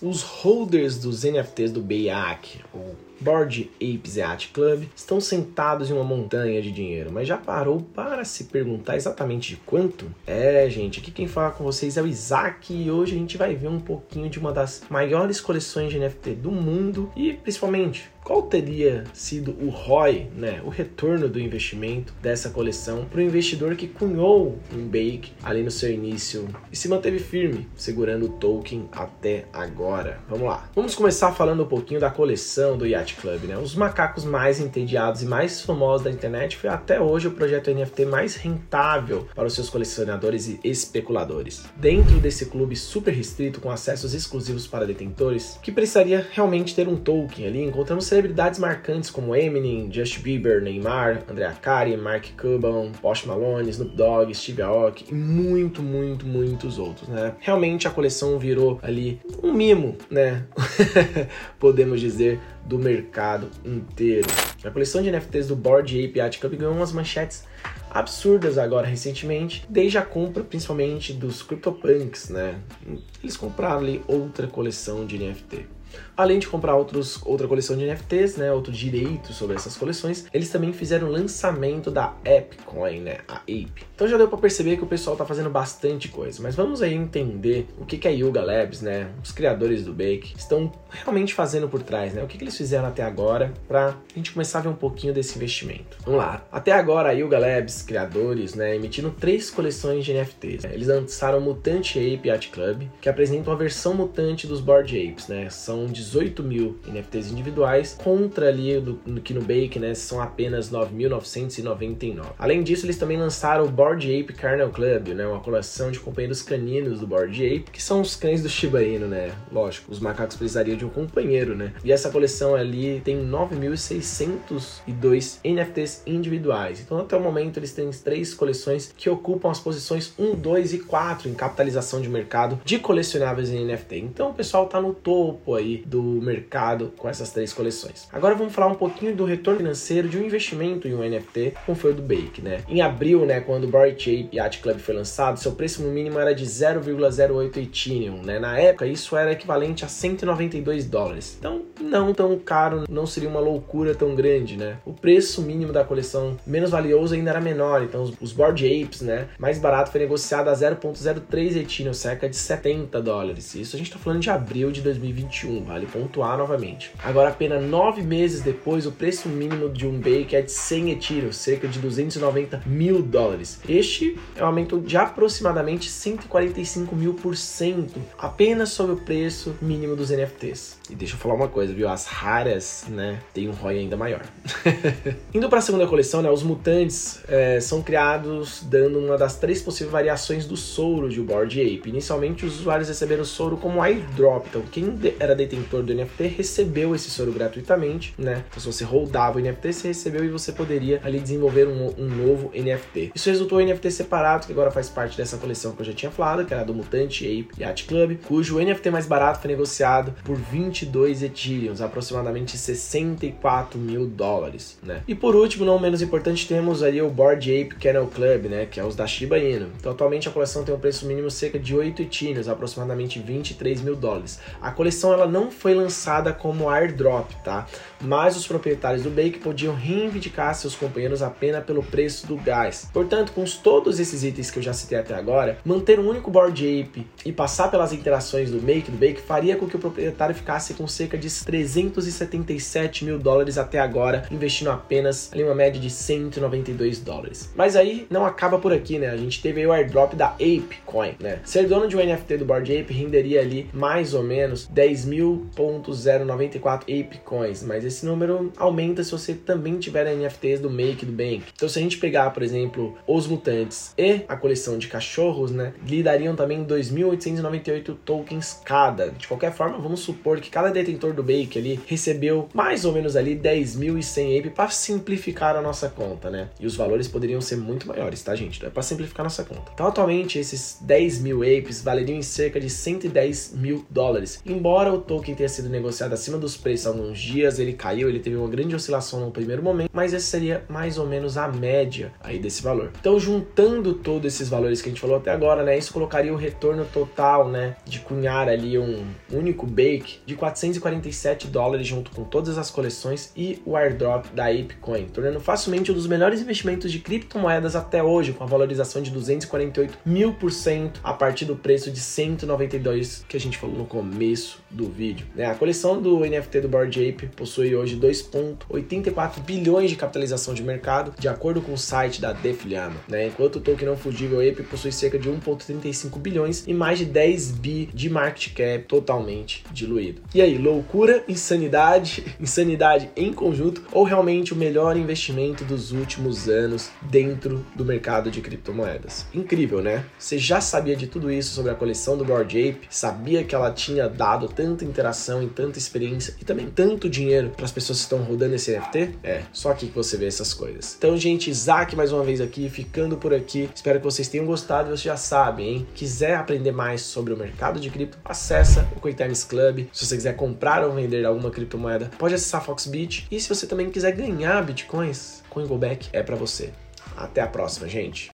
Os holders dos NFTs do BEAC, ou Board Apes Yacht Club, estão sentados em uma montanha de dinheiro, mas já parou para se perguntar exatamente de quanto? É, gente, aqui quem fala com vocês é o Isaac e hoje a gente vai ver um pouquinho de uma das maiores coleções de NFT do mundo e principalmente qual teria sido o ROI, né, o retorno do investimento dessa coleção para o investidor que cunhou um Bake ali no seu início e se manteve firme, segurando o token até agora. Vamos lá. Vamos começar falando um pouquinho da coleção do Yacht Club, né? Os macacos mais entediados e mais famosos da internet foi até hoje o projeto NFT mais rentável para os seus colecionadores e especuladores. Dentro desse clube super restrito com acessos exclusivos para detentores, que precisaria realmente ter um token ali, encontramos celebridades marcantes como Eminem, Justin Bieber, Neymar, Andrea Cari, Mark Cuban, Post Malone, Snoop Dogg, Steve Aoki e muito, muito, muitos outros, né? Realmente a coleção virou ali um mimo, né? Podemos dizer do mercado inteiro. A coleção de NFTs do Board Ape Yacht Club ganhou umas manchetes absurdas agora recentemente, desde a compra principalmente dos CryptoPunks, né? Eles compraram ali outra coleção de NFT. Além de comprar outros, outra coleção de NFTs, né, outros direitos sobre essas coleções, eles também fizeram o lançamento da ApeCoin, né, a Ape. Então já deu para perceber que o pessoal tá fazendo bastante coisa, mas vamos aí entender o que, que a Yuga Labs, né, os criadores do Bake, estão realmente fazendo por trás, né, o que, que eles fizeram até agora para a gente começar a ver um pouquinho desse investimento. Vamos lá. Até agora a Yuga Labs, criadores, né, emitiram três coleções de NFTs. Eles lançaram o Mutante Ape Yacht Club, que apresenta uma versão mutante dos Board Apes, né, são 18 mil NFTs individuais, contra ali do, no Bake, né, são apenas 9.999. Além disso, eles também lançaram o Board Ape Carnal Club, né, uma coleção de companheiros caninos do Board Ape, que são os cães do Shiba Inu, né, lógico, os macacos precisariam de um companheiro, né, e essa coleção ali tem 9.602 NFTs individuais. Então, até o momento, eles têm três coleções que ocupam as posições 1, 2 e 4 em capitalização de mercado de colecionáveis em NFT. Então, o pessoal tá no topo aí do mercado com essas três coleções. Agora vamos falar um pouquinho do retorno financeiro de um investimento em um NFT, como foi o do Bake, né? Em abril, né, quando o Bored Ape Yacht Club foi lançado, seu preço mínimo era de 0,08 Ethereum, né? Na época, isso era equivalente a 192 dólares. Então, não tão caro, não seria uma loucura tão grande, né? O preço mínimo da coleção menos valioso ainda era menor, então os, Bored Apes, né, mais barato foi negociado a 0,03 Ethereum, cerca de 70 dólares. Isso a gente tá falando de abril de 2021, vale pontuar novamente. Agora, apenas nove meses depois, o preço mínimo de um bake é de 100 Ethereum, cerca de 290 mil dólares. Este é um aumento de aproximadamente 145 mil por cento, apenas sobre o preço mínimo dos NFTs. E deixa eu falar uma coisa, viu? As raras, né, tem um ROI ainda maior. Indo para a segunda coleção, né, os mutantes é, são criados dando uma das três possíveis variações do soro de Board Ape. Inicialmente, os usuários receberam o soro como airdrop, então quem era detentor do NFT recebeu esse soro gratuitamente, né? Então, se você rodava o NFT, você recebeu e você poderia ali desenvolver um, um novo NFT. Isso resultou em NFT separado, que agora faz parte dessa coleção que eu já tinha falado, que era do Mutante Ape Yacht Club, cujo NFT mais barato foi negociado por 22 Ethereum, aproximadamente 64 mil dólares, né? E por último, não menos importante, temos ali o Board Ape Kennel Club, né? Que é os da Shiba Inu. Então, atualmente a coleção tem um preço mínimo cerca de 8 Ethereum, aproximadamente 23 mil dólares. A coleção ela não foi lançada como airdrop, tá? Mas os proprietários do Bake podiam reivindicar seus companheiros apenas pelo preço do gás. Portanto, com todos esses itens que eu já citei até agora, manter um único board ape e passar pelas interações do Make do Bake faria com que o proprietário ficasse com cerca de 377 mil dólares até agora, investindo apenas ali uma média de 192 dólares. Mas aí não acaba por aqui, né? A gente teve aí o airdrop da Ape Coin, né? Ser dono de um NFT do board ape renderia ali mais ou menos 10 mil 0.094 Ape Coins, mas esse número aumenta se você também tiver NFTs do Make do Bank. Então, se a gente pegar, por exemplo, os mutantes e a coleção de cachorros, né, lhe dariam também 2.898 tokens cada. De qualquer forma, vamos supor que cada detentor do Bake ali recebeu mais ou menos ali 10.100 ape para simplificar a nossa conta, né? E os valores poderiam ser muito maiores, tá, gente? Então é para simplificar a nossa conta. Então, atualmente, esses 10 mil apes valeriam em cerca de 110 mil dólares. Embora o token tenha sido negociado acima dos preços há alguns dias, ele caiu, ele teve uma grande oscilação no primeiro momento, mas esse seria mais ou menos a média aí desse valor. Então, juntando todos esses valores que a gente falou até agora, né, isso colocaria o retorno total, né, de cunhar ali um único bake de 447 dólares junto com todas as coleções e o airdrop da ApeCoin, tornando facilmente um dos melhores investimentos de criptomoedas até hoje, com a valorização de 248 mil por cento a partir do preço de 192 que a gente falou no começo do vídeo. Né? A coleção do NFT do Bored Ape possui hoje 2,84 bilhões de capitalização de mercado, de acordo com o site da Deflama. Né? Enquanto o token não fugível Ape possui cerca de 1,35 bilhões e mais de 10 bi de market cap totalmente diluído. E aí, loucura, insanidade, insanidade em conjunto ou realmente o melhor investimento dos últimos anos dentro do mercado de criptomoedas? Incrível, né? Você já sabia de tudo isso sobre a coleção do Bored Ape? Sabia que ela tinha dado tanta interação e tanta experiência e também tanto dinheiro para as pessoas que estão rodando esse NFT? É, só aqui que você vê essas coisas. Então, gente, Isaac mais uma vez aqui, ficando por aqui. Espero que vocês tenham gostado vocês já sabem, hein? Quiser aprender mais sobre o mercado de cripto, acessa o CoinTimes Club. Se você quiser comprar ou vender alguma criptomoeda, pode acessar Foxbit. E se você também quiser ganhar bitcoins, CoinGoback é para você. Até a próxima, gente.